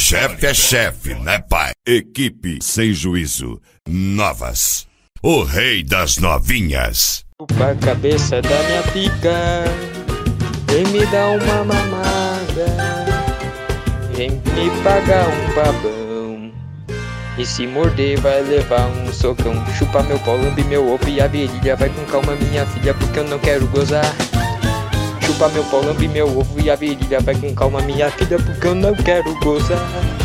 chefe é chefe, né, pai? Equipe sem juízo. Novas. O rei das novinhas. Chupa a cabeça da minha pica. Vem me dar uma mamada. Vem me pagar um babão. E se morder vai levar um socão. Chupa meu pau, lambe meu ovo e a virilha. Vai com calma, minha filha, porque eu não quero gozar. Chupa meu pau, lambe meu ovo e a virilha. Vai com calma, minha filha, porque eu não quero gozar.